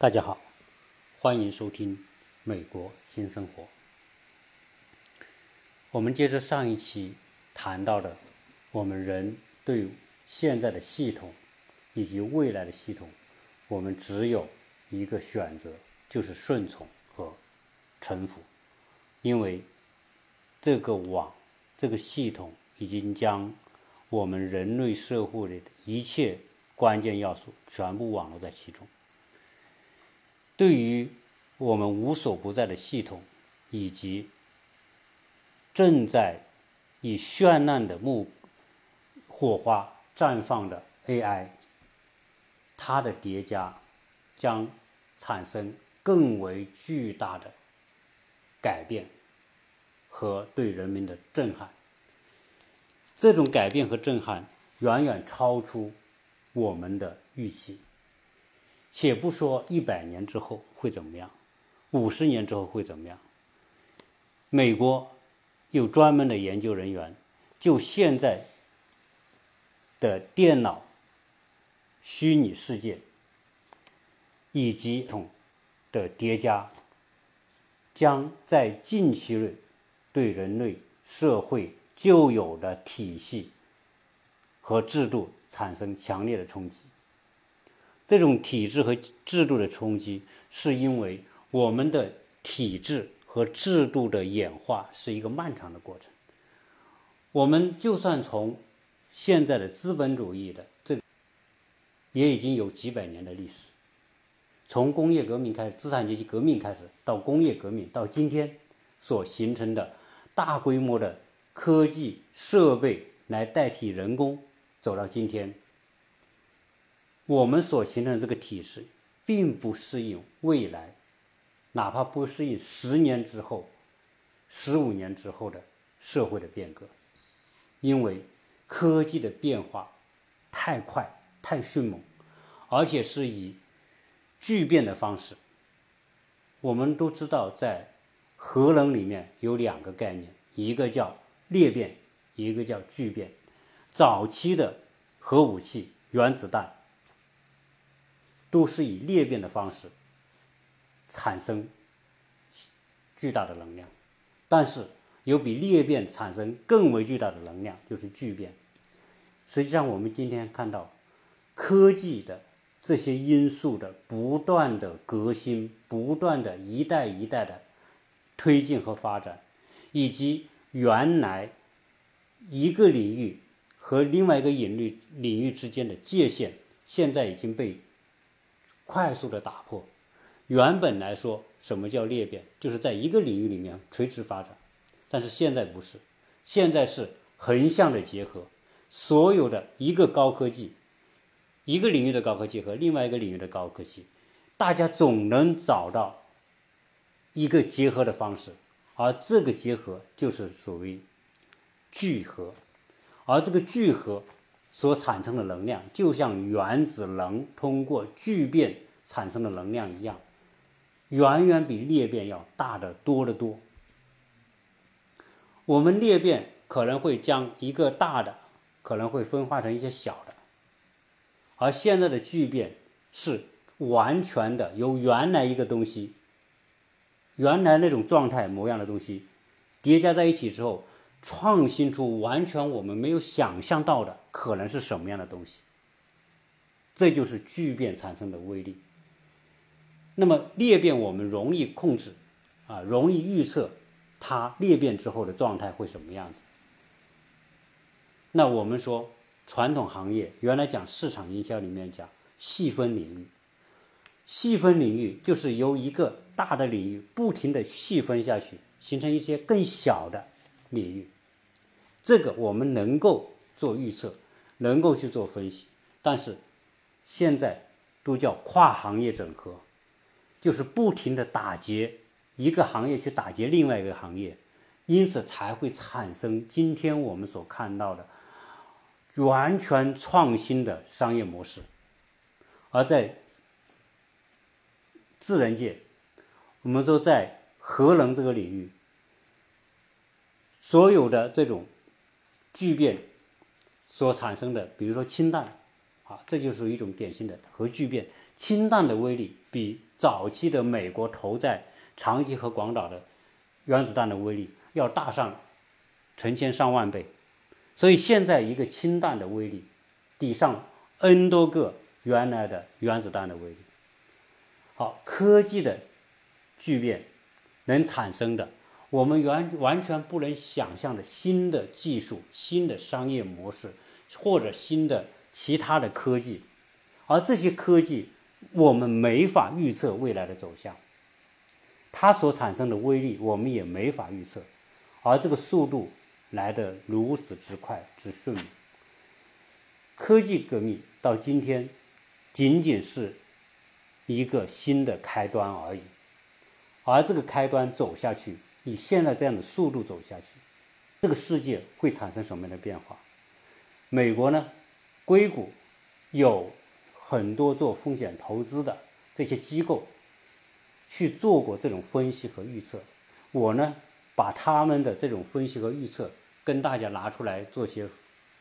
大家好，欢迎收听《美国新生活》。我们接着上一期谈到的，我们人对现在的系统以及未来的系统，我们只有一个选择，就是顺从和臣服，因为这个网、这个系统已经将我们人类社会的一切关键要素全部网络在其中。对于我们无所不在的系统，以及正在以绚烂的目火花绽放的 AI，它的叠加将产生更为巨大的改变和对人民的震撼。这种改变和震撼远远超出我们的预期。且不说一百年之后会怎么样，五十年之后会怎么样？美国有专门的研究人员，就现在的电脑、虚拟世界以及统的叠加，将在近期内对人类社会旧有的体系和制度产生强烈的冲击。这种体制和制度的冲击，是因为我们的体制和制度的演化是一个漫长的过程。我们就算从现在的资本主义的这，也已经有几百年的历史。从工业革命开始，资产阶级革命开始，到工业革命，到今天所形成的大规模的科技设备来代替人工，走到今天。我们所形成的这个体系，并不适应未来，哪怕不适应十年之后、十五年之后的社会的变革，因为科技的变化太快、太迅猛，而且是以巨变的方式。我们都知道，在核能里面有两个概念，一个叫裂变，一个叫聚变。早期的核武器、原子弹。都是以裂变的方式产生巨大的能量，但是有比裂变产生更为巨大的能量，就是聚变。实际上，我们今天看到科技的这些因素的不断的革新，不断的一代一代的推进和发展，以及原来一个领域和另外一个领域领域之间的界限，现在已经被。快速的打破，原本来说，什么叫裂变？就是在一个领域里面垂直发展，但是现在不是，现在是横向的结合，所有的一个高科技，一个领域的高科技和另外一个领域的高科技，大家总能找到一个结合的方式，而这个结合就是属于聚合，而这个聚合。所产生的能量，就像原子能通过聚变产生的能量一样，远远比裂变要大得多得多。我们裂变可能会将一个大的可能会分化成一些小的，而现在的聚变是完全的由原来一个东西，原来那种状态模样的东西叠加在一起之后。创新出完全我们没有想象到的可能是什么样的东西，这就是巨变产生的威力。那么裂变我们容易控制，啊，容易预测它裂变之后的状态会什么样子。那我们说传统行业原来讲市场营销里面讲细分领域，细分领域就是由一个大的领域不停的细分下去，形成一些更小的。领域，这个我们能够做预测，能够去做分析，但是现在都叫跨行业整合，就是不停的打劫一个行业去打劫另外一个行业，因此才会产生今天我们所看到的完全创新的商业模式。而在自然界，我们都在核能这个领域。所有的这种聚变所产生的，比如说氢弹，啊，这就是一种典型的核聚变。氢弹的威力比早期的美国投在长崎和广岛的原子弹的威力要大上成千上万倍，所以现在一个氢弹的威力抵上 N 多个原来的原子弹的威力。好，科技的巨变能产生的我们完完全不能想象的新的技术、新的商业模式或者新的其他的科技，而这些科技。我们没法预测未来的走向，它所产生的威力我们也没法预测，而这个速度来得如此之快之迅猛。科技革命到今天仅仅是一个新的开端而已，而这个开端走下去，以现在这样的速度走下去，这个世界会产生什么样的变化？美国呢？硅谷有。很多做风险投资的这些机构去做过这种分析和预测，我呢把他们的这种分析和预测跟大家拿出来做些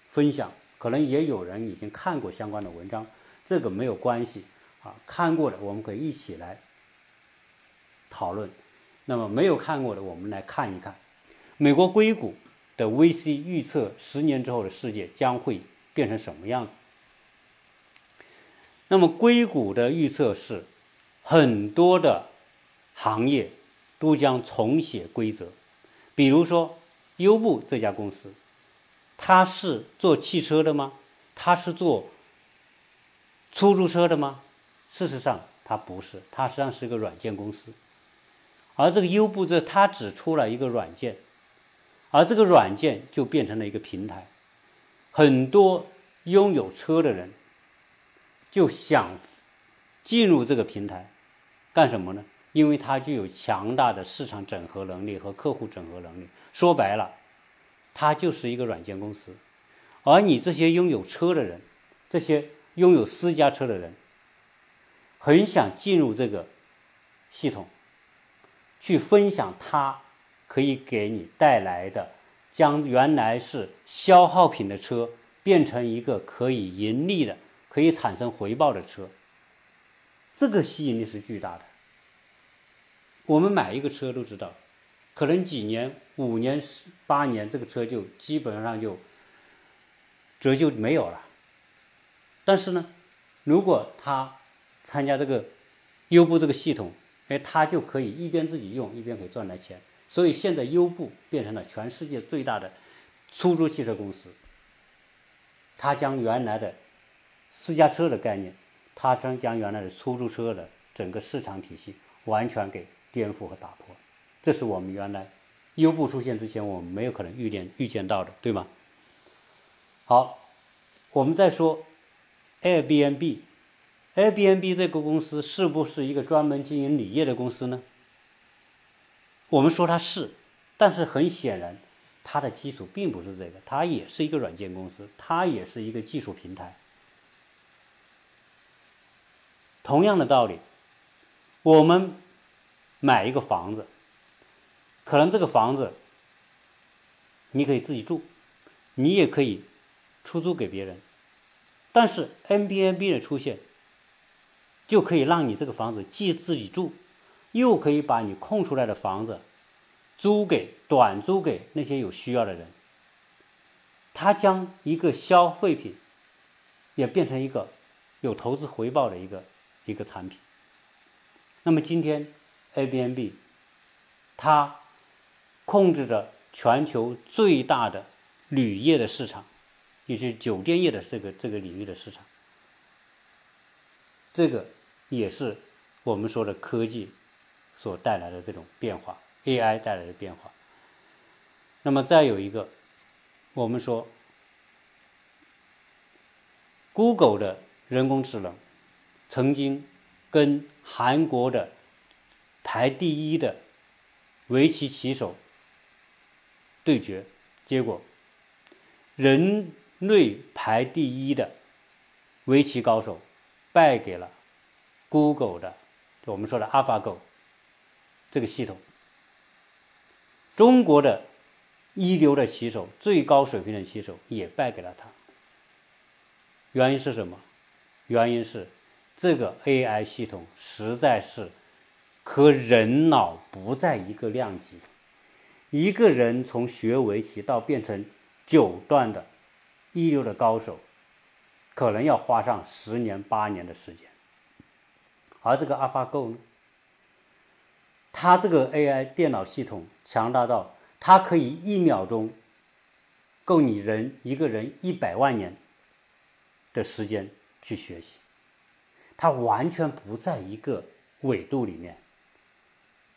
分享，可能也有人已经看过相关的文章，这个没有关系啊，看过的我们可以一起来讨论，那么没有看过的我们来看一看，美国硅谷的 VC 预测十年之后的世界将会变成什么样子。那么硅谷的预测是，很多的行业都将重写规则。比如说，优步这家公司，它是做汽车的吗？它是做出租车的吗？事实上，它不是，它实际上是一个软件公司。而这个优步这，它只出了一个软件，而这个软件就变成了一个平台，很多拥有车的人。就想进入这个平台干什么呢？因为它具有强大的市场整合能力和客户整合能力。说白了，它就是一个软件公司。而你这些拥有车的人，这些拥有私家车的人，很想进入这个系统，去分享它可以给你带来的，将原来是消耗品的车变成一个可以盈利的。可以产生回报的车，这个吸引力是巨大的。我们买一个车都知道，可能几年、五年、十八年，这个车就基本上就折旧没有了。但是呢，如果他参加这个优步这个系统，哎，他就可以一边自己用，一边可以赚来钱。所以现在优步变成了全世界最大的出租汽车公司。他将原来的。私家车的概念，它将将原来的出租车的整个市场体系完全给颠覆和打破，这是我们原来优步出现之前我们没有可能预见预见到的，对吗？好，我们再说 Airbnb，Airbnb 这个公司是不是一个专门经营旅业的公司呢？我们说它是，但是很显然，它的基础并不是这个，它也是一个软件公司，它也是一个技术平台。同样的道理，我们买一个房子，可能这个房子你可以自己住，你也可以出租给别人，但是 N B N B 的出现，就可以让你这个房子既自己住，又可以把你空出来的房子租给短租给那些有需要的人，它将一个消费品也变成一个有投资回报的一个。一个产品。那么今天，Airbnb，它控制着全球最大的旅业的市场，也就是酒店业的这个这个领域的市场。这个也是我们说的科技所带来的这种变化，AI 带来的变化。那么再有一个，我们说，Google 的人工智能。曾经跟韩国的排第一的围棋棋手对决，结果人类排第一的围棋高手败给了 Google 的我们说的 AlphaGo 这个系统。中国的一流的棋手，最高水平的棋手也败给了他。原因是什么？原因是这个 AI 系统实在是和人脑不在一个量级。一个人从学围棋到变成九段的一流的高手，可能要花上十年八年的时间。而这个 AlphaGo 呢，它这个 AI 电脑系统强大到它可以一秒钟够你人一个人一百万年的时间去学习，它完全不在一个纬度里面。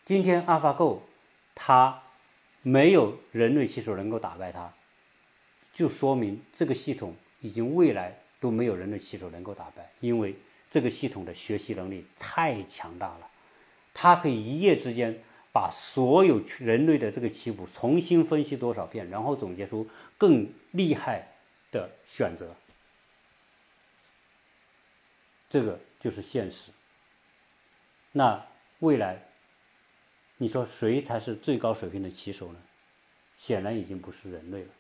今天 AlphaGo 它。没有人类棋手能够打败它，就说明这个系统已经未来都没有人类棋手能够打败，因为这个系统的学习能力太强大了，它可以一夜之间把所有人类的这个棋谱重新分析多少遍，然后总结出更厉害的选择。这个就是现实。那未来？你说谁才是最高水平的棋手呢？显然已经不是人类了。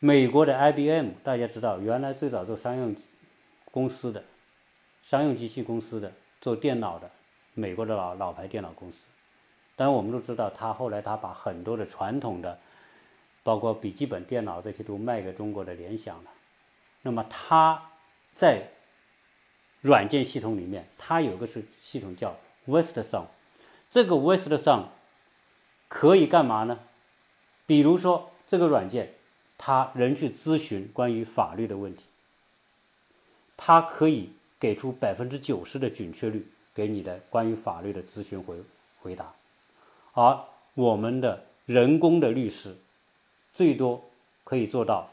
美国的 IBM，大家知道，原来最早做商用公司的、商用机器公司的、做电脑的，美国的老老牌电脑公司。当然，我们都知道，他后来他把很多的传统的，包括笔记本电脑这些都卖给中国的联想了。那么他在软件系统里面，他有个是系统叫 Westson。这个 West 上可以干嘛呢？比如说这个软件，他人去咨询关于法律的问题，它可以给出百分之九十的准确率给你的关于法律的咨询回回答，而我们的人工的律师最多可以做到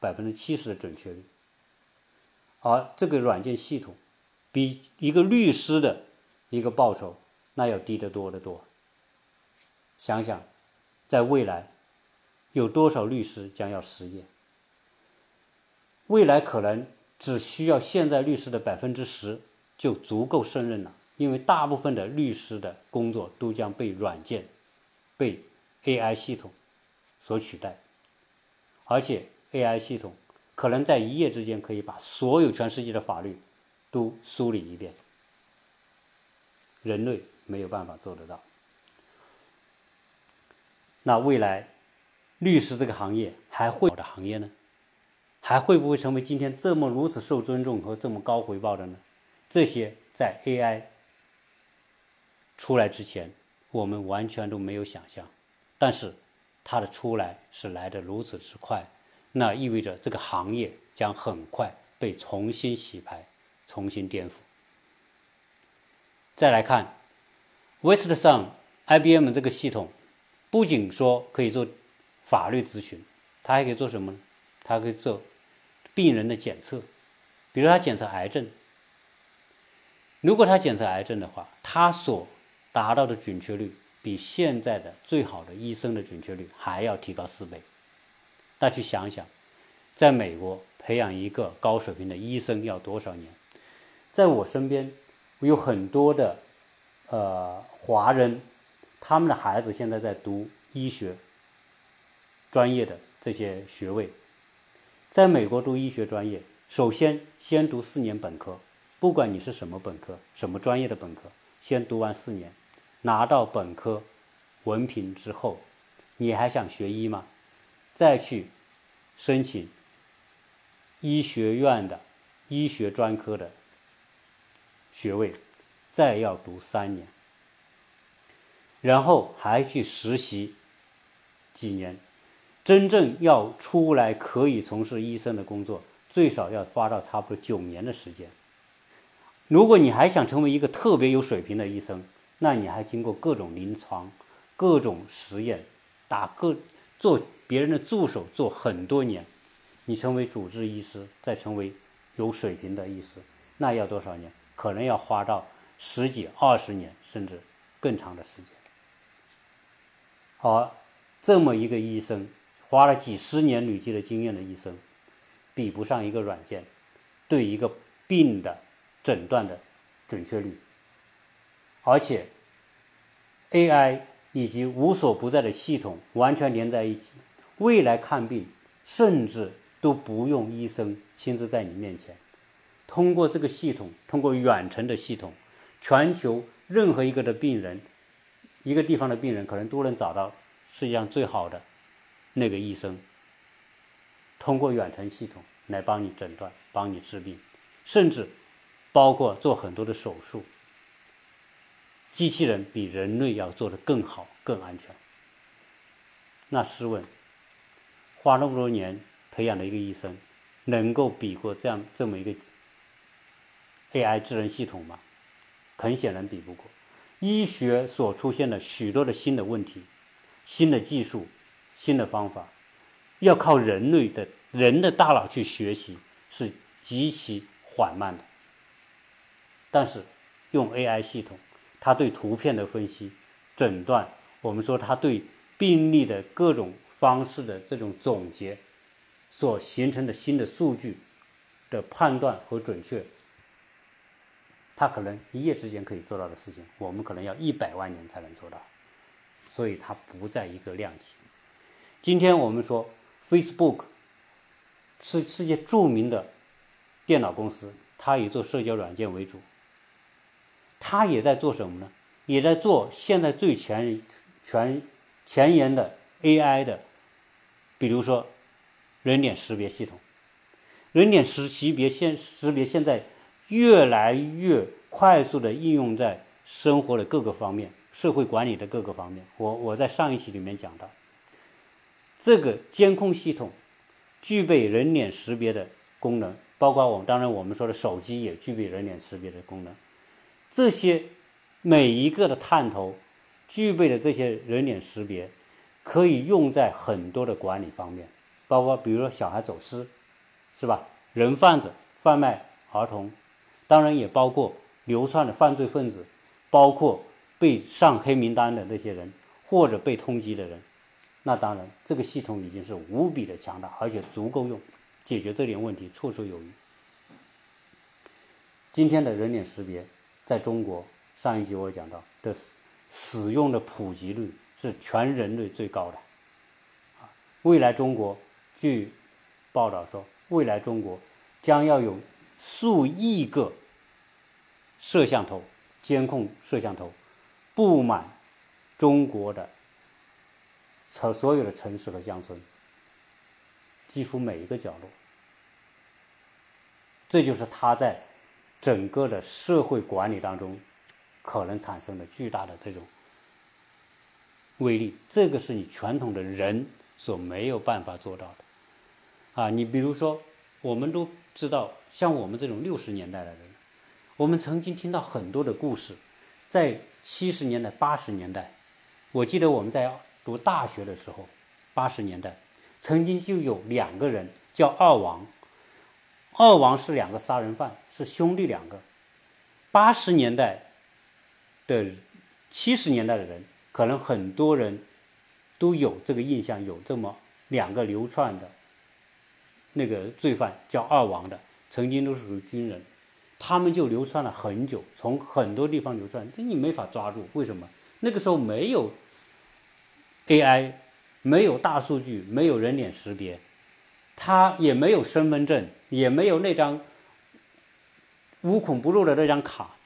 百分之七十的准确率，而这个软件系统比一个律师的一个报酬。那要低得多得多。想想，在未来，有多少律师将要失业？未来可能只需要现在律师的百分之十就足够胜任了，因为大部分的律师的工作都将被软件、被 AI 系统所取代，而且 AI 系统可能在一夜之间可以把所有全世界的法律都梳理一遍。人类。没有办法做得到。那未来，律师这个行业还会的行业呢？还会不会成为今天这么如此受尊重和这么高回报的呢？这些在 AI 出来之前，我们完全都没有想象。但是它的出来是来的如此之快，那意味着这个行业将很快被重新洗牌、重新颠覆。再来看。West 上 IBM 这个系统不仅说可以做法律咨询，它还可以做什么呢？它可以做病人的检测，比如他检测癌症。如果他检测癌症的话，他所达到的准确率比现在的最好的医生的准确率还要提高四倍。大家去想想，在美国培养一个高水平的医生要多少年？在我身边有很多的。呃，华人他们的孩子现在在读医学专业的这些学位，在美国读医学专业，首先先读四年本科，不管你是什么本科、什么专业的本科，先读完四年，拿到本科文凭之后，你还想学医吗？再去申请医学院的医学专科的学位。再要读三年，然后还去实习几年，真正要出来可以从事医生的工作，最少要花到差不多九年的时间。如果你还想成为一个特别有水平的医生，那你还经过各种临床、各种实验，打各做别人的助手做很多年，你成为主治医师，再成为有水平的医师，那要多少年？可能要花到。十几、二十年，甚至更长的时间。而这么一个医生，花了几十年累积的经验的医生，比不上一个软件对一个病的诊断的准确率。而且，AI 以及无所不在的系统完全连在一起，未来看病甚至都不用医生亲自在你面前。通过这个系统，通过远程的系统，全球任何一个的病人，一个地方的病人，可能都能找到世界上最好的那个医生。通过远程系统来帮你诊断、帮你治病，甚至包括做很多的手术，机器人比人类要做的更好、更安全。那试问，花那么多年培养的一个医生，能够比过这样这么一个 AI 智能系统吗？很显然比不过。医学所出现的许多的新的问题、新的技术、新的方法。要靠人类的人的大脑去学习是极其缓慢的，但是用 AI 系统，他对图片的分析、诊断，我们说他对病例的各种方式的这种总结，所形成的新的数据的判断和准确，他可能一夜之间可以做到的事情，我们可能要一百万年才能做到，所以它不在一个量级。今天我们说。Facebook 是世界著名的电脑公司，它以做社交软件为主。它也在做什么呢？也在做现在最前全前沿的 AI 的，比如说人脸识别系统。人脸识识别现识别现在越来越快速的应用在生活的各个方面，社会管理的各个方面。我我在上一期里面讲到。这个监控系统具备人脸识别的功能，包括我们当然我们说的手机也具备人脸识别的功能。这些每一个的探头具备的这些人脸识别，可以用在很多的管理方面，包括比如说小孩走失，是吧？人贩子贩卖儿童，当然也包括流窜的犯罪分子，包括被上黑名单的那些人或者被通缉的人。那当然，这个系统已经是无比的强大，而且足够用，解决这点问题绰绰有余。今天的人脸识别，在中国上一集我讲到的使用的普及率是全人类最高的。未来中国据报道说，未来中国将要有数亿个摄像头监控摄像头布满中国的。城所有的城市和乡村，几乎每一个角落，这就是它在整个的社会管理当中可能产生的巨大的这种威力。这个是你传统的人所没有办法做到的。啊，你比如说，我们都知道，像我们这种六十年代的人，我们曾经听到很多的故事，在七十年代、八十年代，我记得我们在。读大学的时候，八十年代，曾经就有两个人叫二王，二王是两个杀人犯，是兄弟两个。八十年代的七十年代的人，可能很多人都有这个印象，有这么两个流窜的那个罪犯叫二王的，曾经都是属于军人，他们就流窜了很久，从很多地方流窜，你没法抓住，为什么？那个时候没有。AI 没有大数据，没有人脸识别，他也没有身份证，也没有那张无孔不入的那张卡，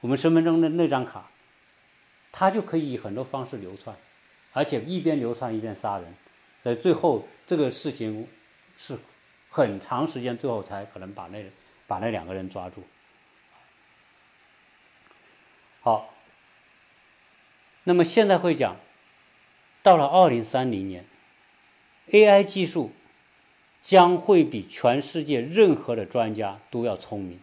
我们身份证的那张卡，他就可以以很多方式流窜，而且一边流窜一边杀人，在最后这个事情是很长时间，最后才可能把那把那两个人抓住。好，那么现在会讲。到了二零三零年，AI 技术将会比全世界任何的专家都要聪明。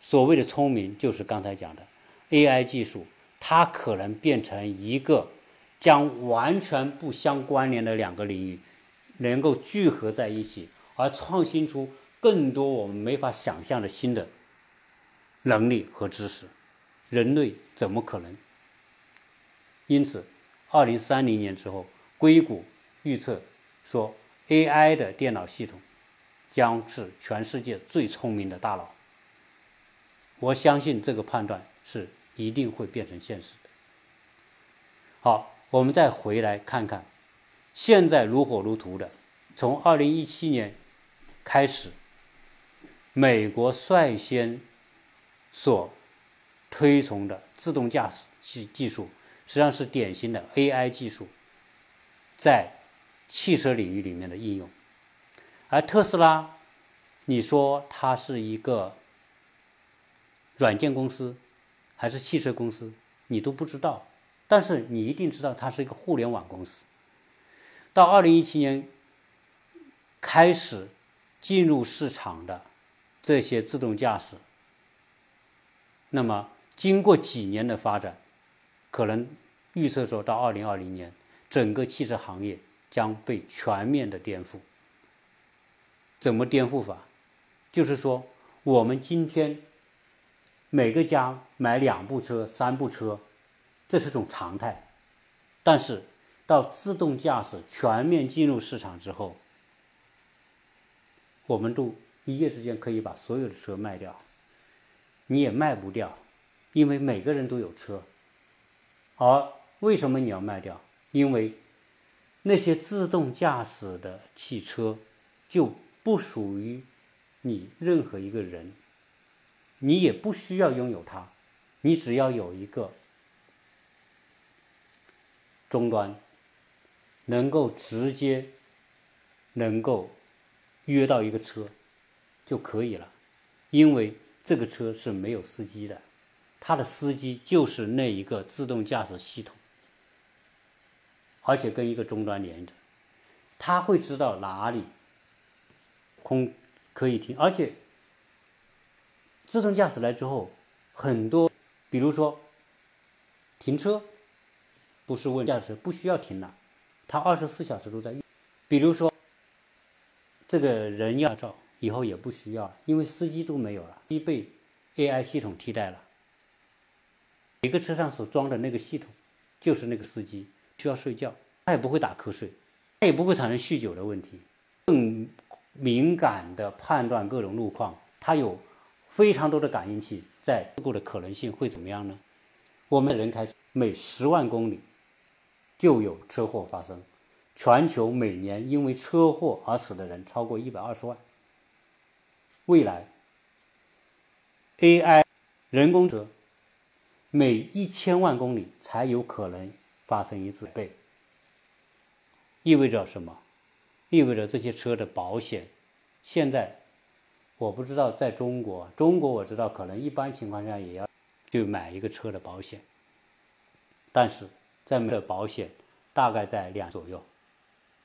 所谓的聪明，就是刚才讲的 AI 技术，它可能变成一个将完全不相关联的两个领域能够聚合在一起，而创新出更多我们没法想象的新的能力和知识。人类怎么可能？因此。二零三零年之后，硅谷预测说，AI 的电脑系统将是全世界最聪明的大脑。我相信这个判断是一定会变成现实的。好，我们再回来看看，现在如火如荼的，从二零一七年开始，美国率先所推崇的自动驾驶技技术，实际上是典型的 AI 技术在汽车领域里面的应用。而特斯拉，你说它是一个软件公司还是汽车公司，你都不知道，但是你一定知道它是一个互联网公司。到二零一七年开始进入市场的这些自动驾驶，那么经过几年的发展，可能预测说到二零二零年，整个汽车行业将被全面的颠覆。怎么颠覆法？就是说，我们今天每个家买两部车、三部车，这是种常态，但是。到自动驾驶全面进入市场之后，我们都一夜之间可以把所有的车卖掉，你也卖不掉，因为每个人都有车。而为什么你要卖掉？因为那些自动驾驶的汽车就不属于你任何一个人，你也不需要拥有它，你只要有一个终端。能够直接能够约到一个车就可以了，因为这个车是没有司机的，它的司机就是那一个自动驾驶系统，而且跟一个终端连着，他会知道哪里空可以停，而且自动驾驶来之后，很多比如说停车不是问驾驶不需要停了。它二十四小时都在用，比如说，这个人要照以后也不需要，因为司机都没有了，机被 AI 系统替代了。每个车上所装的那个系统，就是那个司机需要睡觉，他也不会打瞌睡，他也不会产生酗酒的问题，更敏感的判断各种路况，它有非常多的感应器，在事故的可能性会怎么样呢？我们人开每十万公里。就有车祸发生，全球每年因为车祸而死的人超过一百二十万。未来，AI 人工车每一千万公里才有可能发生一次被，意味着什么？意味着这些车的保险，现在我不知道在中国，中国我知道可能一般情况下也要就买一个车的保险，但是。在的保险大概在两左右，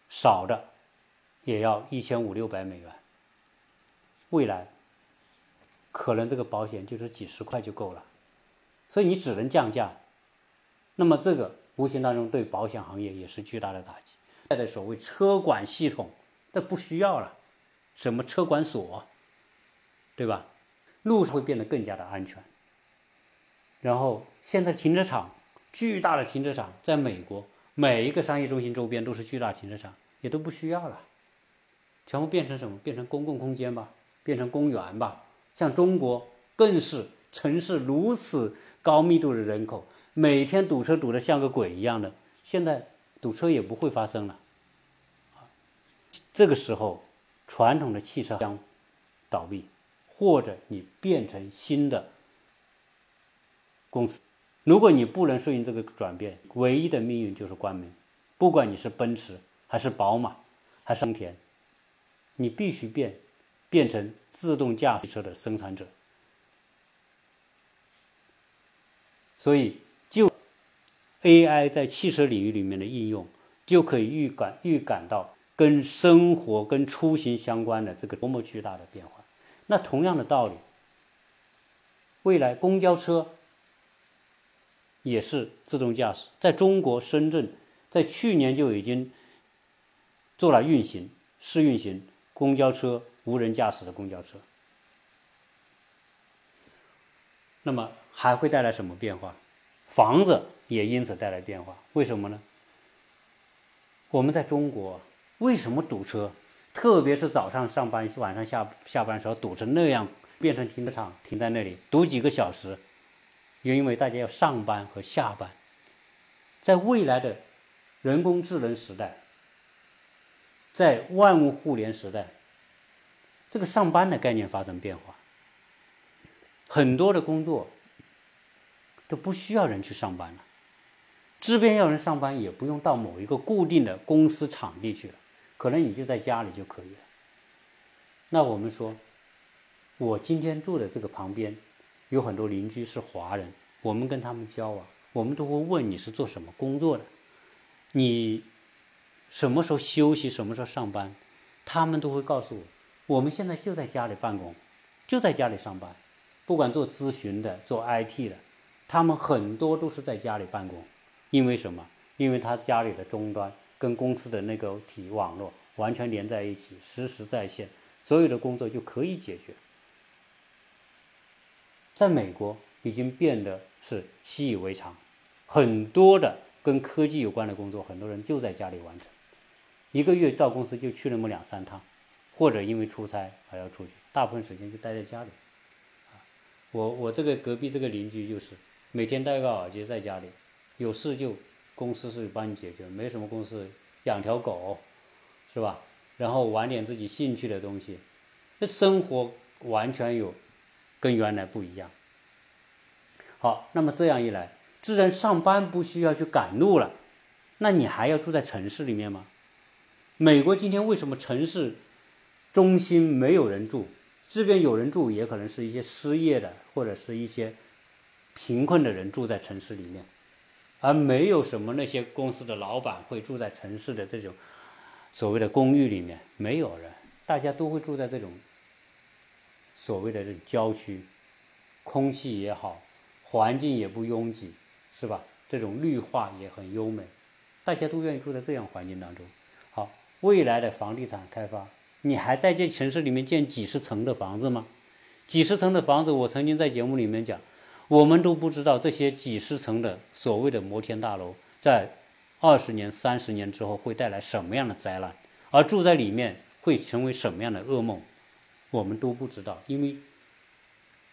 少的也要一千五六百美元。未来可能这个保险就是几十块就够了，所以你只能降价。那么这个无形当中对保险行业也是巨大的打击。现在的所谓车管系统，那不需要了，什么车管所，对吧？路上会变得更加的安全。然后现在停车场。巨大的停车场，在美国每一个商业中心周边都是巨大停车场，也都不需要了，全部变成什么？变成公共空间吧，变成公园吧。像中国更是城市如此高密度的人口，每天堵车堵得像个鬼一样的，现在堵车也不会发生了。这个时候，传统的汽车将倒闭，或者你变成新的公司。如果你不能适应这个转变，唯一的命运就是关门。不管你是奔驰还是宝马还是丰田，你必须变，变成自动驾驶车的生产者。所以，AI 在汽车领域里面的应用，就可以预感预感到跟生活、跟出行相关的这个多么巨大的变化。那同样的道理，未来公交车。也是自动驾驶，在中国深圳，在去年就已经做了运行试运行公交车无人驾驶的公交车。那么还会带来什么变化？房子也因此带来变化。为什么呢？我们在中国为什么堵车？特别是早上上班、晚上下下班时候堵成那样，变成停车场停在那里堵几个小时。因为大家要上班和下班，在未来的人工智能时代，在万物互联时代，这个上班的概念发生变化，很多的工作都不需要人去上班了。这边要人上班，也不用到某一个固定的公司场地去了，可能你就在家里就可以了。那我们说，我今天住的这个旁边有很多邻居是华人，我们跟他们交往，我们都会问你是做什么工作的，你什么时候休息，什么时候上班，他们都会告诉我，我们现在就在家里办公，就在家里上班，不管做咨询的、做 IT 的，他们很多都是在家里办公。因为什么？因为他家里的终端跟公司的那个体网络完全连在一起，实时在线，所有的工作就可以解决。在美国已经变得是习以为常，很多的跟科技有关的工作，很多人就在家里完成，一个月到公司就去那么两三趟，或者因为出差还要出去，大部分时间就待在家里。我我这个隔壁这个邻居就是每天戴个耳机在家里。有事就公司是帮你解决，没什么公司养条狗，是吧？然后玩点自己兴趣的东西，那生活完全有跟原来不一样。好，那么这样一来，自然上班不需要去赶路了，那你还要住在城市里面吗？美国今天为什么城市中心没有人住？这边有人住，也可能是一些失业的或者是一些贫困的人住在城市里面。而没有什么那些公司的老板会住在城市的这种所谓的公寓里面，没有人，大家都会住在这种所谓的这种郊区，空气也好，环境也不拥挤，是吧？这种绿化也很优美，大家都愿意住在这样环境当中。好，未来的房地产开发，你还在这城市里面建几十层的房子吗？几十层的房子，我曾经在节目里面讲。我们都不知道这些几十层的所谓的摩天大楼，在二十年、三十年之后会带来什么样的灾难，而住在里面会成为什么样的噩梦，我们都不知道。因为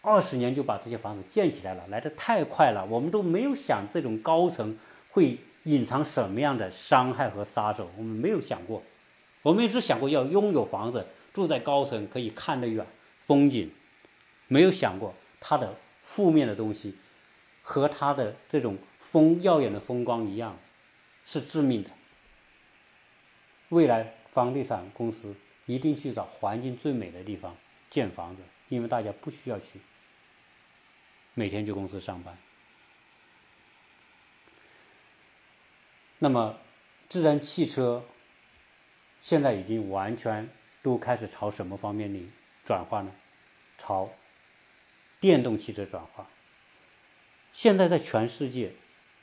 二十年就把这些房子建起来了，来得太快了，我们都没有想这种高层会隐藏什么样的伤害和杀手，我们没有想过。我们只想过要拥有房子，住在高层可以看得远，风景，没有想过它的。负面的东西和它的这种风耀眼的风光一样，是致命的。未来房地产公司一定去找环境最美的地方建房子，因为大家不需要去每天去公司上班。那么，自然汽车现在已经完全都开始朝什么方面里转化呢？朝。电动汽车转化，现在在全世界，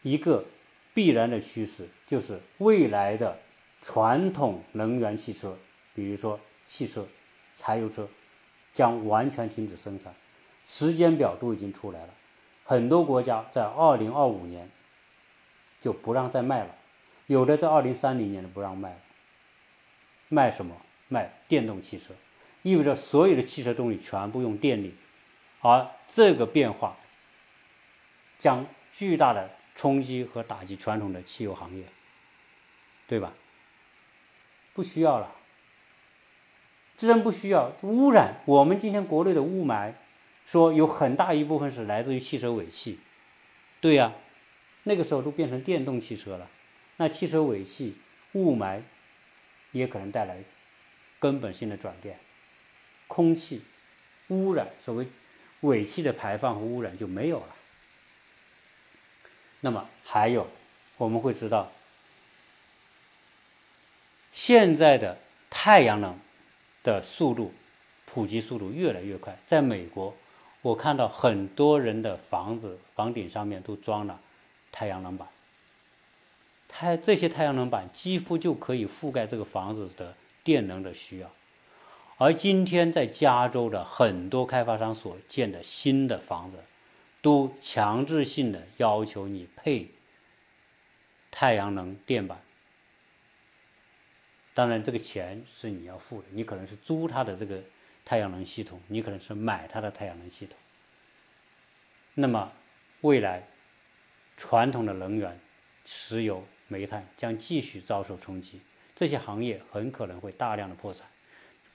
一个必然的趋势就是未来的传统能源汽车，比如说汽车、柴油车，将完全停止生产，时间表都已经出来了。很多国家在二零二五年就不让再卖了，有的在二零三零年的不让卖了。卖什么？卖电动汽车，意味着所有的汽车动力全部用电力。而这个变化将巨大的冲击和打击传统的汽油行业，对吧？不需要了，自然不需要污染。我们今天国内的雾霾，说有很大一部分是来自于汽车尾气，对呀，那个时候都变成电动汽车了，那汽车尾气雾霾也可能带来根本性的转变，空气污染，所谓。尾气的排放和污染就没有了。那么还有，我们会知道，现在的太阳能的速度普及速度越来越快。在美国，我看到很多人的房子房顶上面都装了太阳能板，太这些太阳能板几乎就可以覆盖这个房子的电能的需要。而今天在加州的很多开发商所建的新的房子，都强制性的要求你配太阳能电板。当然，这个钱是你要付的，你可能是租他的这个太阳能系统，你可能是买他的太阳能系统。那么，未来传统的能源，石油、煤炭将继续遭受冲击，这些行业很可能会大量的破产。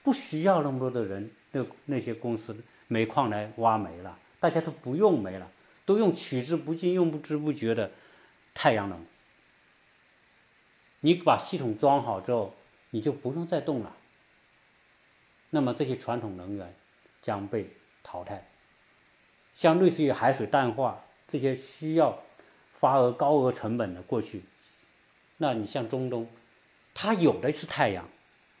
不需要那么多的人，那那些公司煤矿来挖煤了，大家都不用煤了，都用取之不尽、用不知不觉的太阳能。你把系统装好之后，你就不用再动了。那么这些传统能源将被淘汰，像类似于海水淡化这些需要发额高额成本的过去，那你像中东，它有的是太阳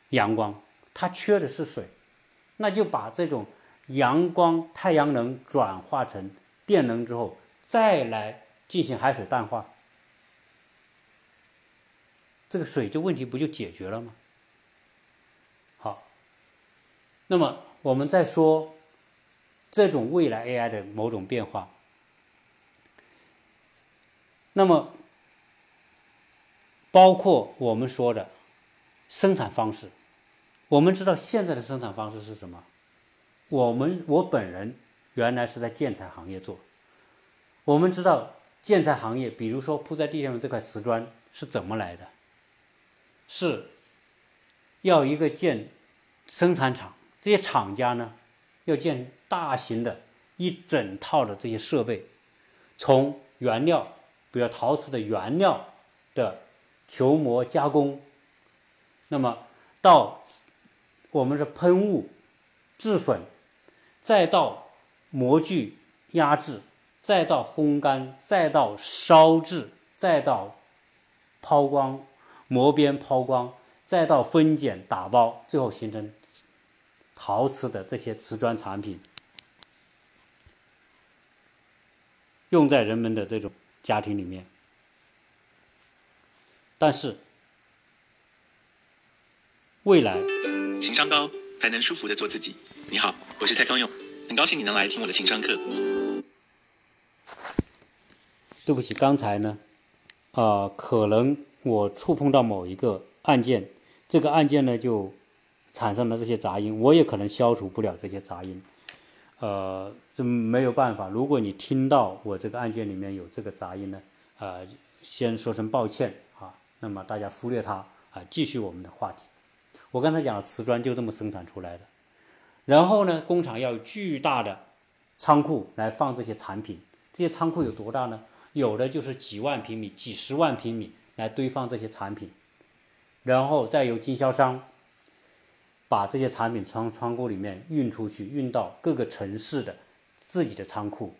阳光，它缺的是水，那就把这种阳光太阳能转化成电能之后，再来进行海水淡化，这个水就问题不就解决了吗？好那么我们再说这种未来 AI 的某种变化。那么包括我们说的生产方式，我们知道现在的生产方式是什么？我们我本人原来是在建材行业做，我们知道建材行业，比如说铺在地上的这块瓷砖是怎么来的？是要一个建生产厂。这些厂家呢，要建大型的一整套的这些设备，从原料，比如陶瓷的原料的球磨加工，那么到我们是喷雾、制粉，再到模具压制，再到烘干，再到烧制，再到抛光、磨边、抛光，再到分拣、打包，最后形成。陶瓷的这些瓷砖产品，用在人们的这种家庭里面。但是，未来高才能舒服的做自己。你好，我是蔡康永，很高兴你能来听我的情商课。对不起，刚才呢，啊，可能我触碰到某一个按键，这个按键呢就。产生了这些杂音，我也可能消除不了这些杂音，呃，这没有办法。如果你听到我这个案件里面有这个杂音呢，呃，先说声抱歉啊。那么大家忽略它啊，继续我们的话题。我刚才讲了，瓷砖就这么生产出来的。然后呢，工厂要有巨大的仓库来放这些产品。这些仓库有多大呢？有的就是几万平米、几十万平米来堆放这些产品，然后再由经销商。把这些产品从仓库里面运出去，运到各个城市的自己的仓库，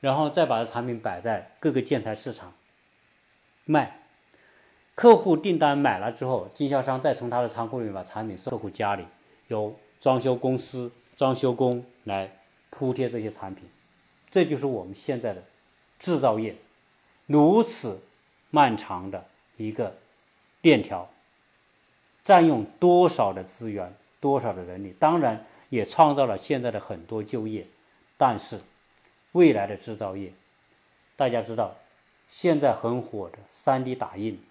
然后再把这产品摆在各个建材市场卖。客户订单买了之后，经销商再从他的仓库里面把产品送客户家里，由装修公司、装修工来铺贴这些产品。这就是我们现在的制造业如此漫长的一个链条。占用多少的资源，多少的人力，当然也创造了现在的很多就业。但是，未来的制造业，大家知道，现在很火的 3D 打印，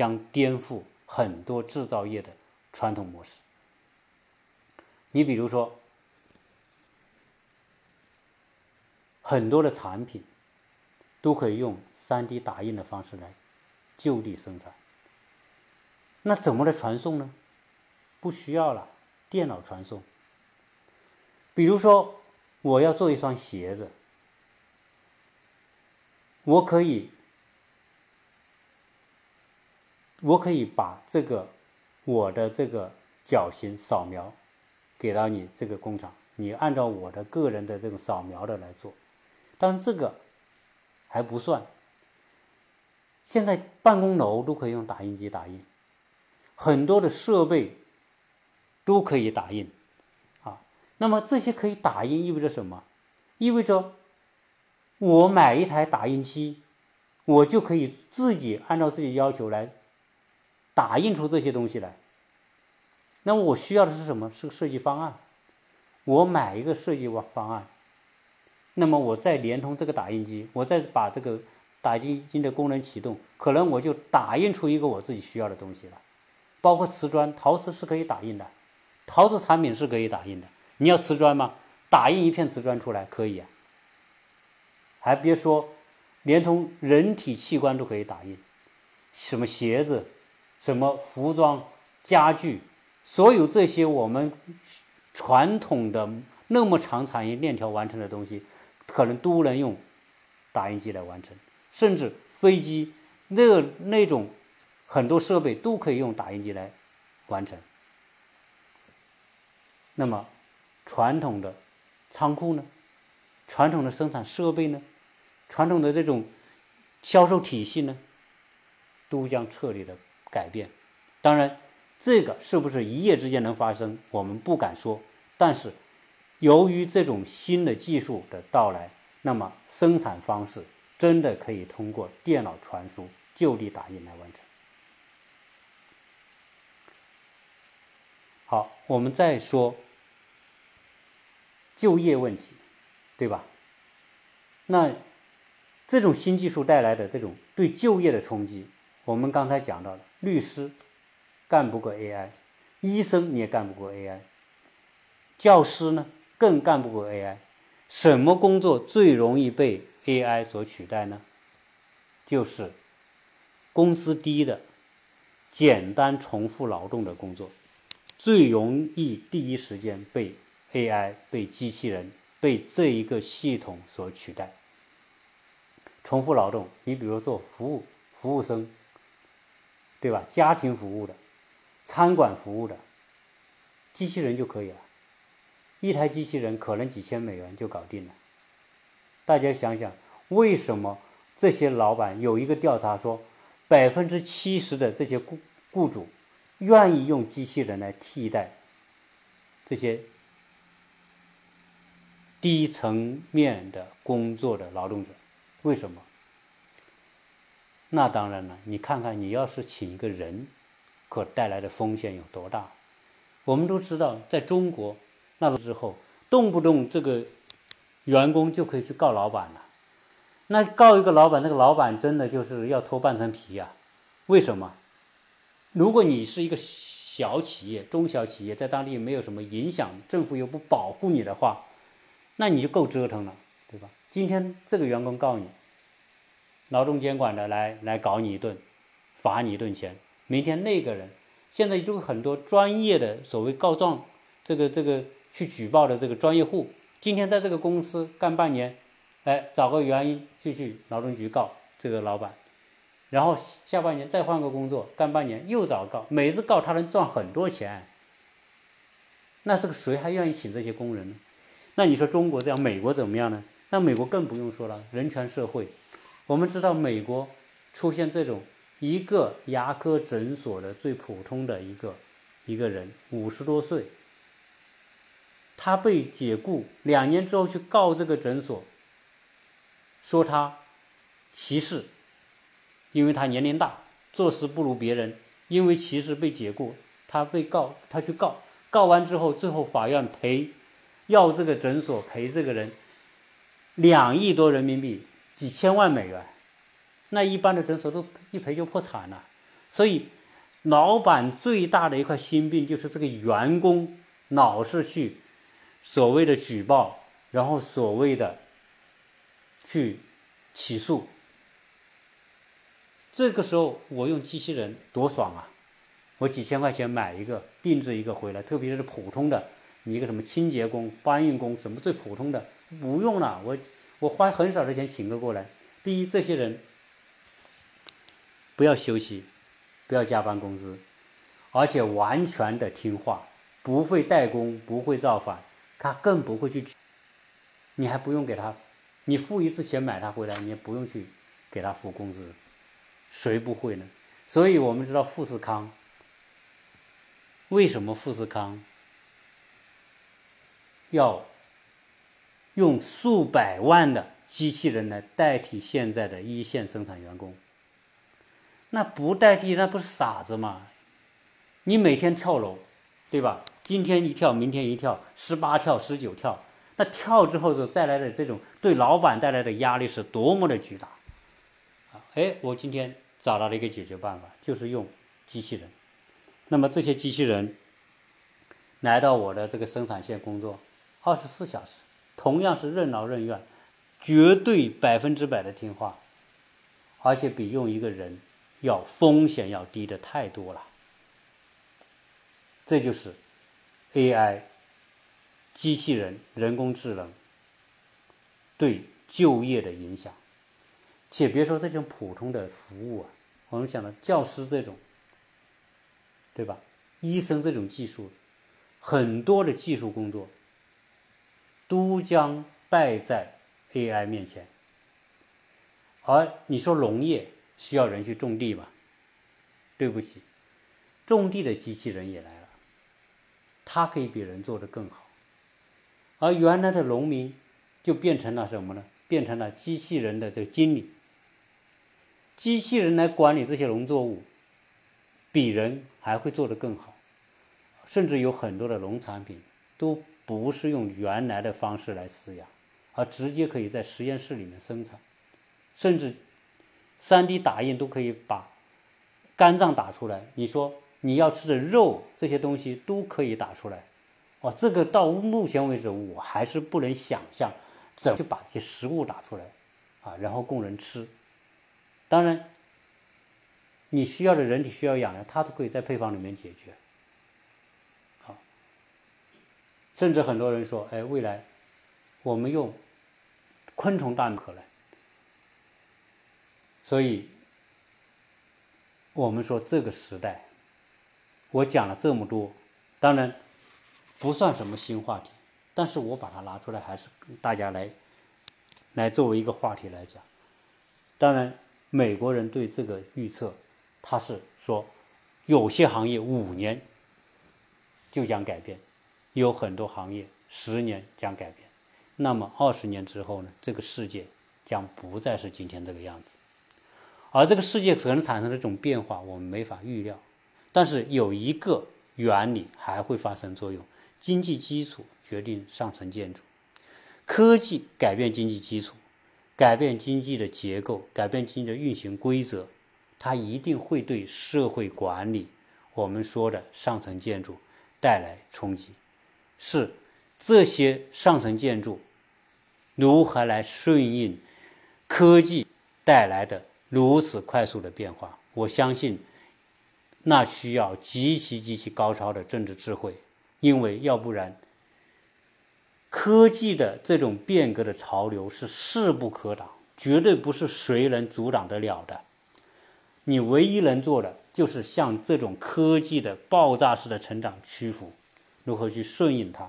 将颠覆很多制造业的传统模式。你比如说，很多的产品都可以用 3D 打印的方式来就地生产。那怎么来传送呢？不需要了，电脑传送。比如说，我要做一双鞋子，我可以，我可以把这个我的这个脚型扫描给到你这个工厂，你按照我的个人的这种扫描的来做。但这个还不算，现在办公楼都可以用打印机打印。很多的设备都可以打印，啊，那么这些可以打印意味着什么？意味着我买一台打印机，我就可以自己按照自己要求来打印出这些东西来。那么我需要的是什么？是个设计方案。我买一个设计方案，那么我再连通这个打印机，我再把这个打印机的功能启动，可能我就打印出一个我自己需要的东西了。包括瓷砖，陶瓷是可以打印的，陶瓷产品是可以打印的。你要瓷砖吗？打印一片瓷砖出来可以啊。还别说，连同人体器官都可以打印，什么鞋子、什么服装、家具，所有这些我们传统的那么长产业链条完成的东西，可能都能用打印机来完成，甚至飞机那那种很多设备都可以用打印机来完成。那么，传统的仓库呢？传统的生产设备呢？传统的这种销售体系呢？都将彻底的改变。当然，这个是不是一夜之间能发生，我们不敢说。但是，由于这种新的技术的到来，那么生产方式真的可以通过电脑传输、就地打印来完成。好，我们再说。就业问题，对吧？那这种新技术带来的这种对就业的冲击，我们刚才讲到了，律师干不过 AI，医生你也干不过 AI，教师呢更干不过 AI。什么工作最容易被 AI 所取代呢？就是工资低的、简单重复劳动的工作，最容易第一时间被。AI 被机器人被这一个系统所取代，重复劳动，你比如做服务服务生，对吧？家庭服务的、餐馆服务的，机器人就可以了，一台机器人可能几千美元就搞定了。大家想想，为什么这些老板有一个调查说，百分之七十的这些雇雇主愿意用机器人来替代这些？低层面的工作的劳动者，为什么？那当然了，你看看，你要是请一个人，可带来的风险有多大？我们都知道，在中国，那之后动不动这个员工就可以去告老板了。那告一个老板，那个老板真的就是要脱半层皮呀？为什么？如果你是一个小企业、中小企业，在当地没有什么影响，政府又不保护你的话。那你就够折腾了，对吧？今天这个员工告你，劳动监管的来来搞你一顿，罚你一顿钱。明天那个人，现在就很多专业的所谓告状，这个这个去举报的这个专业户，今天在这个公司干半年，哎，找个原因就去劳动局告这个老板，然后下半年再换个工作干半年又找告，每次告他能赚很多钱。那这个谁还愿意请这些工人呢？那你说中国这样，美国怎么样呢？那美国更不用说了，人权社会。我们知道，美国出现这种一个牙科诊所的最普通的一个一个人，五十多岁，他被解雇，两年之后去告这个诊所，说他歧视，因为他年龄大，做事不如别人，因为歧视被解雇，他被告，他去告，告完之后，最后法院赔。要这个诊所赔这个人两亿多人民币，几千万美元，那一般的诊所都一赔就破产了。所以，老板最大的一块心病就是这个员工老是去所谓的举报，然后所谓的去起诉。这个时候我用机器人多爽啊！我几千块钱买一个定制一个回来，特别是普通的。你一个什么清洁工、搬运工，什么最普通的不用了，我我花很少的钱请个过来。第一，这些人不要休息，不要加班工资，而且完全的听话，不会代工，不会造反，他更不会去。你还不用给他，你付一次钱买他回来，你也不用去给他付工资，谁不会呢？所以我们知道富士康为什么富士康。要用数百万的机器人来代替现在的一线生产员工，那不代替那不是傻子吗？你每天跳楼，对吧？今天一跳，明天一跳，十八跳、十九跳，那跳之后所带来的这种对老板带来的压力是多么的巨大啊！哎，我今天找到了一个解决办法，就是用机器人。那么这些机器人来到我的这个生产线工作。二十四小时，同样是任劳任怨，绝对百分之百的听话，而且比用一个人要风险要低的太多了。这就是 AI 机器人、人工智能对就业的影响。且别说这种普通的服务啊，我们想到教师这种，对吧？医生这种技术，很多的技术工作都将败在 AI 面前。而你说农业需要人去种地吧？对不起，种地的机器人也来了，它可以比人做的更好。而原来的农民就变成了什么呢？变成了机器人的这个经理。机器人来管理这些农作物，比人还会做得更好，甚至有很多的农产品都不是用原来的方式来饲养，而直接可以在实验室里面生产，甚至三 D 打印都可以把肝脏打出来。你说你要吃的肉这些东西都可以打出来，哦，这个到目前为止我还是不能想象怎么去把这些食物打出来，啊，然后供人吃。当然，你需要的人体需要养料，它都可以在配方里面解决。好，甚至很多人说：“哎，未来我们用昆虫蛋壳来。”所以，我们说这个时代，我讲了这么多，当然不算什么新话题，但是我把它拿出来，还是大家来来作为一个话题来讲。当然。美国人对这个预测，他是说，有些行业五年就将改变，有很多行业十年将改变。那么二十年之后呢？这个世界将不再是今天这个样子。而这个世界可能产生的这种变化，我们没法预料。但是有一个原理还会发生作用：经济基础决定上层建筑，科技改变经济基础。改变经济的结构，改变经济的运行规则，它一定会对社会管理，我们说的上层建筑带来冲击。是这些上层建筑如何来顺应科技带来的如此快速的变化？我相信，那需要极其极其高超的政治智慧，因为要不然。科技的这种变革的潮流是势不可挡，绝对不是谁能阻挡得了的。你唯一能做的就是向这种科技的爆炸式的成长屈服，如何去顺应它。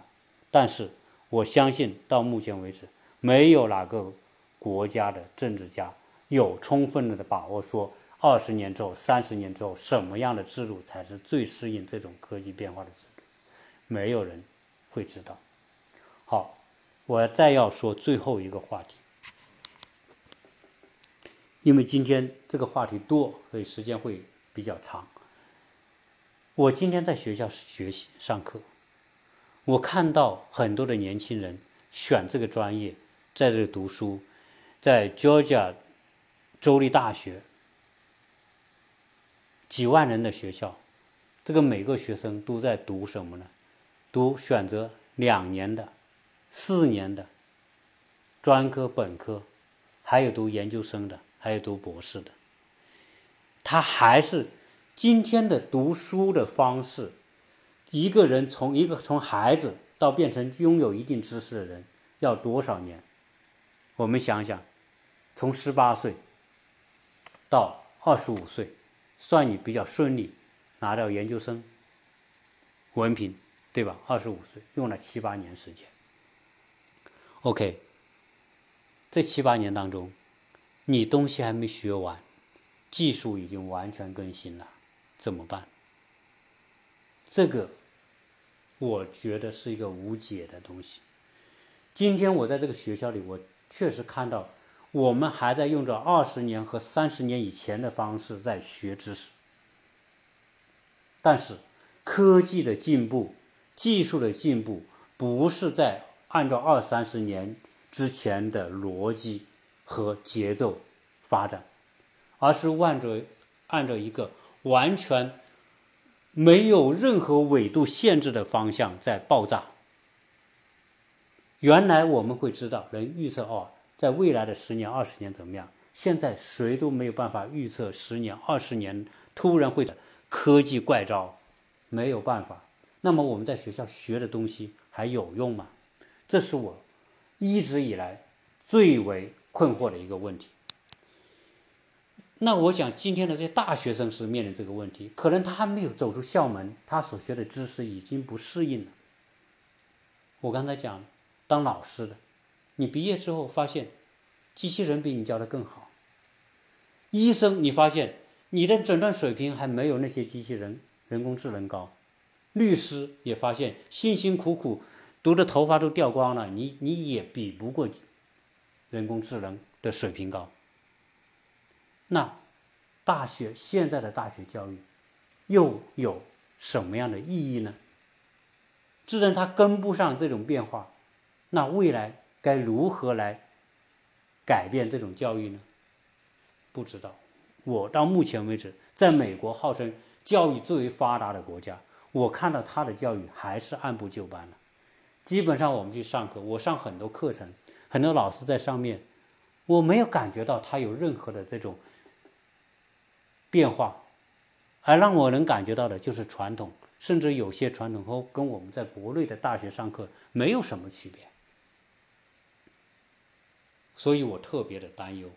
但是我相信，到目前为止，没有哪个国家的政治家有充分的把握说，二十年之后、三十年之后，什么样的制度才是最适应这种科技变化的制度，没有人会知道。好，我再要说最后一个话题，因为今天这个话题多，所以时间会比较长。我今天在学校学习上课，我看到很多的年轻人选这个专业，在这读书，在 Georgia 州立大学，几万人的学校，这个每个学生都在读什么呢？读选择两年的。四年的专科、本科，还有读研究生的，还有读博士的，他还是今天的读书的方式。一个人从一个从孩子到变成拥有一定知识的人，要多少年？我们想想，从十八岁到二十五岁，算你比较顺利拿到研究生文凭，对吧？二十五岁用了七八年时间。OK，这七八年当中，你东西还没学完，技术已经完全更新了，怎么办？这个我觉得是一个无解的东西。今天我在这个学校里，我确实看到我们还在用着二十年和三十年以前的方式在学知识，但是科技的进步、技术的进步不是在。按照二三十年之前的逻辑和节奏发展，而是按照按照一个完全没有任何纬度限制的方向在爆炸。原来我们会知道能预测哦，在未来的十年、二十年怎么样？现在谁都没有办法预测十年、二十年突然会的科技怪招，没有办法。那么我们在学校学的东西还有用吗？这是我一直以来最为困惑的一个问题。那我想，今天的这些大学生是面临这个问题，可能他还没有走出校门，他所学的知识已经不适应了。我刚才讲，当老师的，你毕业之后发现，机器人比你教的更好；医生，你发现你的诊断水平还没有那些机器人、人工智能高；律师也发现，辛辛苦苦读的头发都掉光了，你你也比不过人工智能的水平高。那大学现在的大学教育又有什么样的意义呢？既然它跟不上这种变化，那未来该如何来改变这种教育呢？不知道。我到目前为止，在美国号称教育最为发达的国家，我看到他的教育还是按部就班的。基本上我们去上课，我上很多课程，很多老师在上面，我没有感觉到他有任何的这种。变化，而让我能感觉到的就是传统，甚至有些传统和跟我们在国内的大学上课没有什么区别，所以我特别的担忧，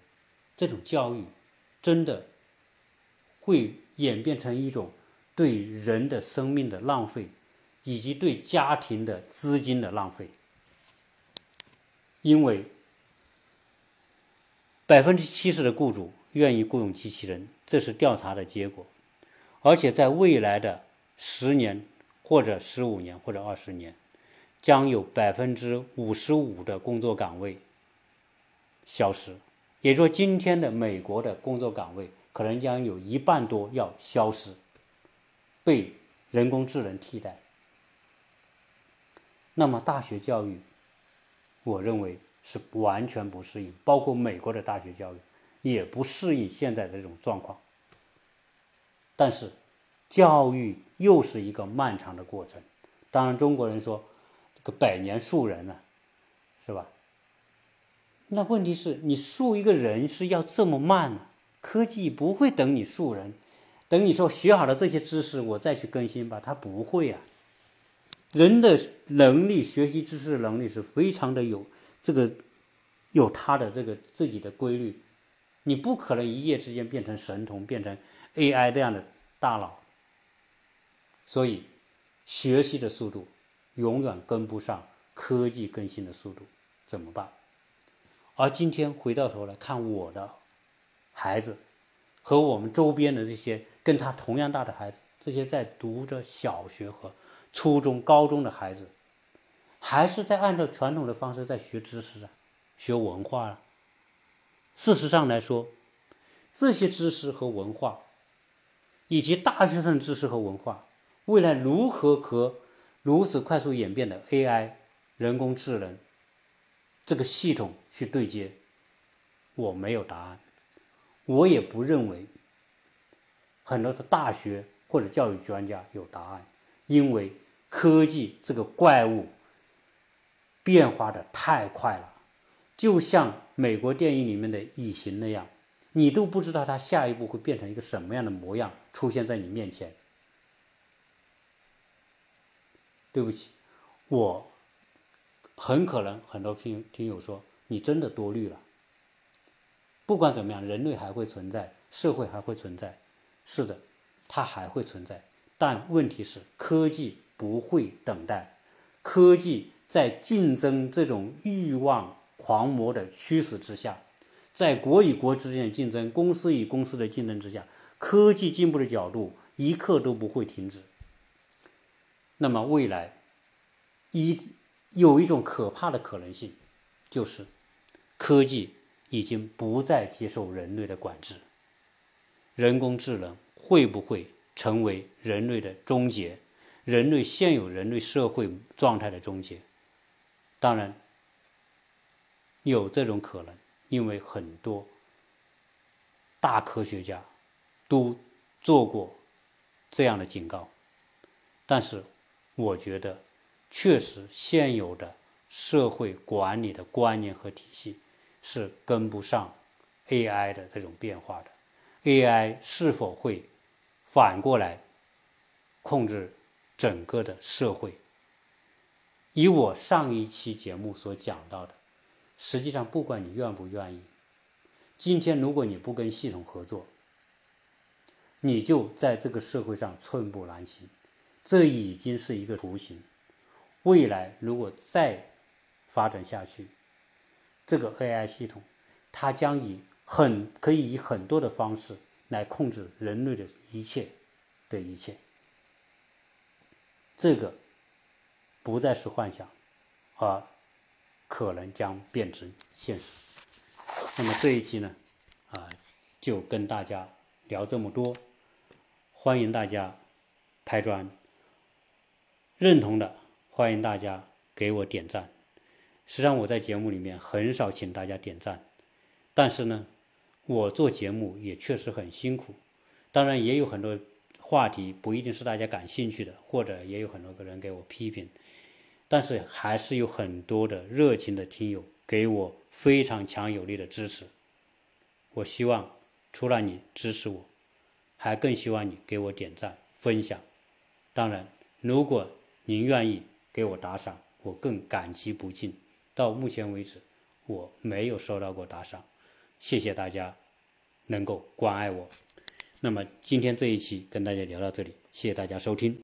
这种教育真的会演变成一种对人的生命的浪费，以及对家庭的资金的浪费，因为百分之七十的雇主。愿意雇佣机器人，这是调查的结果，而且在未来的十年或者十五年或者二十年，将有百分之五十五的工作岗位消失，也就说今天的美国的工作岗位可能将有一半多要消失，被人工智能替代。那么大学教育，我认为是完全不适应，包括美国的大学教育。也不适应现在的这种状况，但是教育又是一个漫长的过程。当然，中国人说这个百年树人呢，是吧？那问题是你树一个人是要这么慢呢？科技不会等你树人，等你说学好了这些知识，我再去更新吧，他不会啊。人的能力，学习知识的能力是非常的有这个有他的这个自己的规律。你不可能一夜之间变成神童，变成 AI 这样的大脑，所以学习的速度永远跟不上科技更新的速度，怎么办？而今天回到头来看我的孩子和我们周边的这些跟他同样大的孩子，这些在读着小学和初中、高中的孩子，还是在按照传统的方式在学知识啊，学文化啊。事实上来说，这些知识和文化，以及大学生知识和文化，未来如何和如此快速演变的 AI 人工智能这个系统去对接，我没有答案。我也不认为很多的大学或者教育专家有答案，因为科技这个怪物变化的太快了。就像美国电影里面的异形那样，你都不知道它下一步会变成一个什么样的模样出现在你面前。对不起，我很可能很多听听友说你真的多虑了。不管怎么样，人类还会存在，社会还会存在，是的，它还会存在。但问题是，科技不会等待，科技在竞争这种欲望。狂魔的驱使之下，在国与国之间的竞争、公司与公司的竞争之下，科技进步的角度一刻都不会停止。那么未来一有一种可怕的可能性，就是科技已经不再接受人类的管制，人工智能会不会成为人类的终结？人类现有人类社会状态的终结？当然。有这种可能，因为很多大科学家都做过这样的警告。但是，我觉得确实现有的社会管理的观念和体系是跟不上 AI 的这种变化的。AI 是否会反过来控制整个的社会。以我上一期节目所讲到的，实际上不管你愿不愿意，今天如果你不跟系统合作，你就在这个社会上寸步难行。这已经是一个雏形。未来如果再发展下去，这个 AI 系统，它将以很可以以很多的方式来控制人类的一切的一切。这个不再是幻想，而可能将变成现实。那么这一期呢，啊，就跟大家聊这么多。欢迎大家拍砖，认同的欢迎大家给我点赞。实际上我在节目里面很少请大家点赞，但是呢，我做节目也确实很辛苦。当然也有很多话题不一定是大家感兴趣的，或者也有很多个人给我批评，但是还是有很多的热情的听友给我非常强有力的支持。我希望除了你支持我。还更希望你给我点赞、分享。当然，如果您愿意给我打赏，我更感激不尽。到目前为止，我没有收到过打赏，谢谢大家能够关爱我。那么今天这一期跟大家聊到这里，谢谢大家收听。